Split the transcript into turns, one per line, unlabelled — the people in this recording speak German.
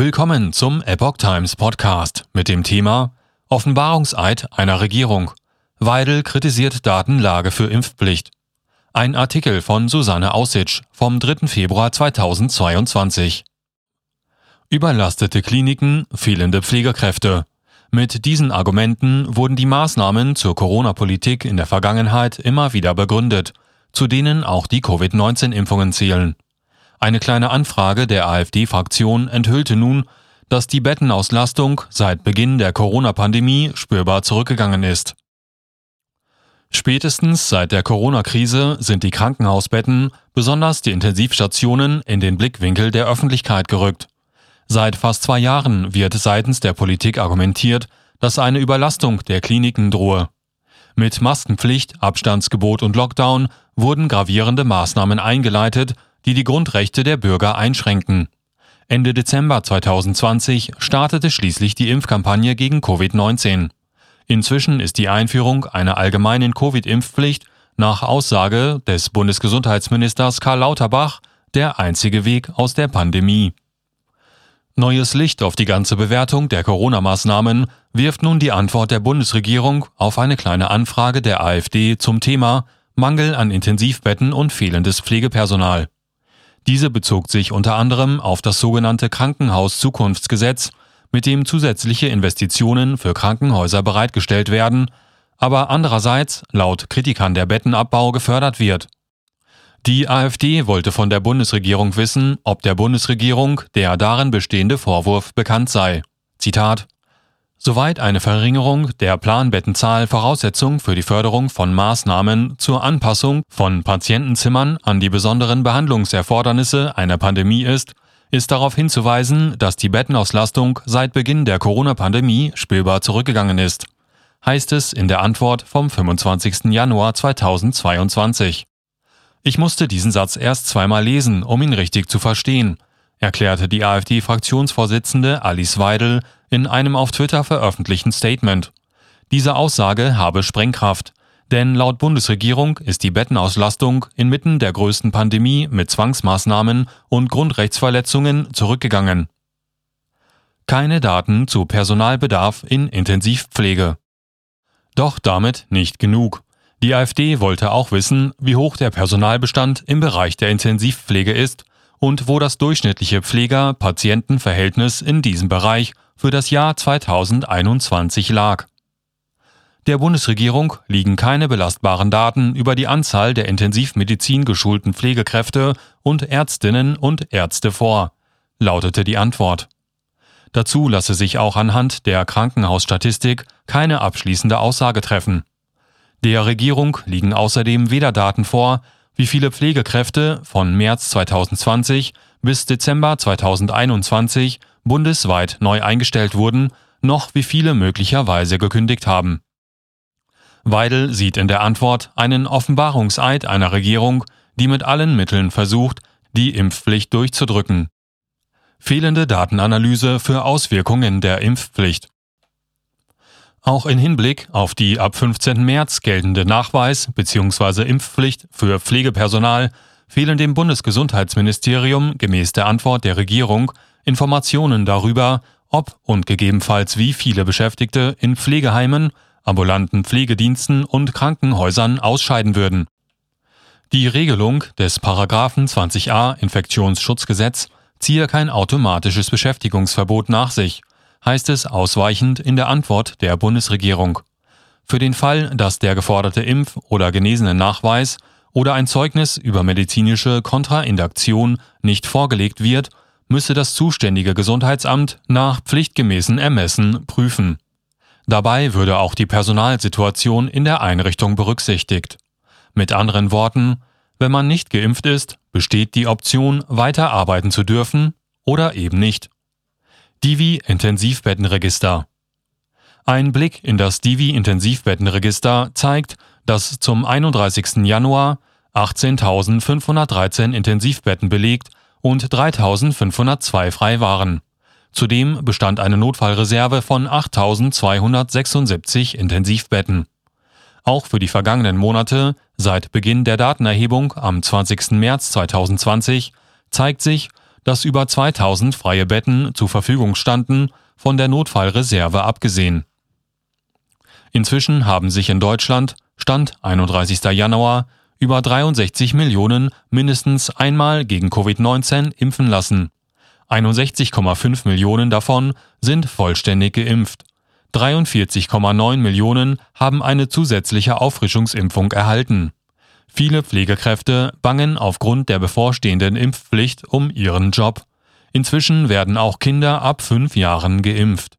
Willkommen zum Epoch Times Podcast mit dem Thema Offenbarungseid einer Regierung. Weidel kritisiert Datenlage für Impfpflicht. Ein Artikel von Susanne Aussitsch vom 3. Februar 2022. Überlastete Kliniken, fehlende Pflegekräfte. Mit diesen Argumenten wurden die Maßnahmen zur Corona-Politik in der Vergangenheit immer wieder begründet, zu denen auch die Covid-19-Impfungen zählen. Eine kleine Anfrage der AfD-Fraktion enthüllte nun, dass die Bettenauslastung seit Beginn der Corona-Pandemie spürbar zurückgegangen ist. Spätestens seit der Corona-Krise sind die Krankenhausbetten, besonders die Intensivstationen, in den Blickwinkel der Öffentlichkeit gerückt. Seit fast zwei Jahren wird seitens der Politik argumentiert, dass eine Überlastung der Kliniken drohe. Mit Maskenpflicht, Abstandsgebot und Lockdown wurden gravierende Maßnahmen eingeleitet, die die Grundrechte der Bürger einschränken. Ende Dezember 2020 startete schließlich die Impfkampagne gegen Covid-19. Inzwischen ist die Einführung einer allgemeinen Covid-Impfpflicht nach Aussage des Bundesgesundheitsministers Karl Lauterbach der einzige Weg aus der Pandemie. Neues Licht auf die ganze Bewertung der Corona-Maßnahmen wirft nun die Antwort der Bundesregierung auf eine kleine Anfrage der AfD zum Thema Mangel an Intensivbetten und fehlendes Pflegepersonal. Diese bezog sich unter anderem auf das sogenannte Krankenhaus-Zukunftsgesetz, mit dem zusätzliche Investitionen für Krankenhäuser bereitgestellt werden, aber andererseits laut Kritikern der Bettenabbau gefördert wird. Die AfD wollte von der Bundesregierung wissen, ob der Bundesregierung der darin bestehende Vorwurf bekannt sei. Zitat Soweit eine Verringerung der Planbettenzahl Voraussetzung für die Förderung von Maßnahmen zur Anpassung von Patientenzimmern an die besonderen Behandlungserfordernisse einer Pandemie ist, ist darauf hinzuweisen, dass die Bettenauslastung seit Beginn der Corona-Pandemie spürbar zurückgegangen ist, heißt es in der Antwort vom 25. Januar 2022. Ich musste diesen Satz erst zweimal lesen, um ihn richtig zu verstehen, erklärte die AfD-Fraktionsvorsitzende Alice Weidel in einem auf Twitter veröffentlichten Statement. Diese Aussage habe Sprengkraft, denn laut Bundesregierung ist die Bettenauslastung inmitten der größten Pandemie mit Zwangsmaßnahmen und Grundrechtsverletzungen zurückgegangen. Keine Daten zu Personalbedarf in Intensivpflege. Doch damit nicht genug. Die AfD wollte auch wissen, wie hoch der Personalbestand im Bereich der Intensivpflege ist und wo das durchschnittliche Pfleger-Patienten-Verhältnis in diesem Bereich für das Jahr 2021 lag. Der Bundesregierung liegen keine belastbaren Daten über die Anzahl der Intensivmedizin geschulten Pflegekräfte und Ärztinnen und Ärzte vor, lautete die Antwort. Dazu lasse sich auch anhand der Krankenhausstatistik keine abschließende Aussage treffen. Der Regierung liegen außerdem weder Daten vor, wie viele Pflegekräfte von März 2020 bis Dezember 2021 bundesweit neu eingestellt wurden, noch wie viele möglicherweise gekündigt haben. Weidel sieht in der Antwort einen Offenbarungseid einer Regierung, die mit allen Mitteln versucht, die Impfpflicht durchzudrücken. Fehlende Datenanalyse für Auswirkungen der Impfpflicht. Auch in Hinblick auf die ab 15. März geltende Nachweis bzw. Impfpflicht für Pflegepersonal fehlen dem Bundesgesundheitsministerium gemäß der Antwort der Regierung Informationen darüber, ob und gegebenenfalls wie viele Beschäftigte in Pflegeheimen, ambulanten Pflegediensten und Krankenhäusern ausscheiden würden. Die Regelung des Paragraphen 20a Infektionsschutzgesetz ziehe kein automatisches Beschäftigungsverbot nach sich heißt es ausweichend in der Antwort der Bundesregierung. Für den Fall, dass der geforderte Impf- oder Genesenen-Nachweis oder ein Zeugnis über medizinische Kontrainduktion nicht vorgelegt wird, müsse das zuständige Gesundheitsamt nach pflichtgemäßen Ermessen prüfen. Dabei würde auch die Personalsituation in der Einrichtung berücksichtigt. Mit anderen Worten, wenn man nicht geimpft ist, besteht die Option, weiter arbeiten zu dürfen oder eben nicht. Divi Intensivbettenregister. Ein Blick in das Divi Intensivbettenregister zeigt, dass zum 31. Januar 18.513 Intensivbetten belegt und 3.502 frei waren. Zudem bestand eine Notfallreserve von 8.276 Intensivbetten. Auch für die vergangenen Monate, seit Beginn der Datenerhebung am 20. März 2020, zeigt sich, dass über 2000 freie Betten zur Verfügung standen, von der Notfallreserve abgesehen. Inzwischen haben sich in Deutschland, Stand 31. Januar, über 63 Millionen mindestens einmal gegen Covid-19 impfen lassen. 61,5 Millionen davon sind vollständig geimpft. 43,9 Millionen haben eine zusätzliche Auffrischungsimpfung erhalten. Viele Pflegekräfte bangen aufgrund der bevorstehenden Impfpflicht um ihren Job. Inzwischen werden auch Kinder ab fünf Jahren geimpft.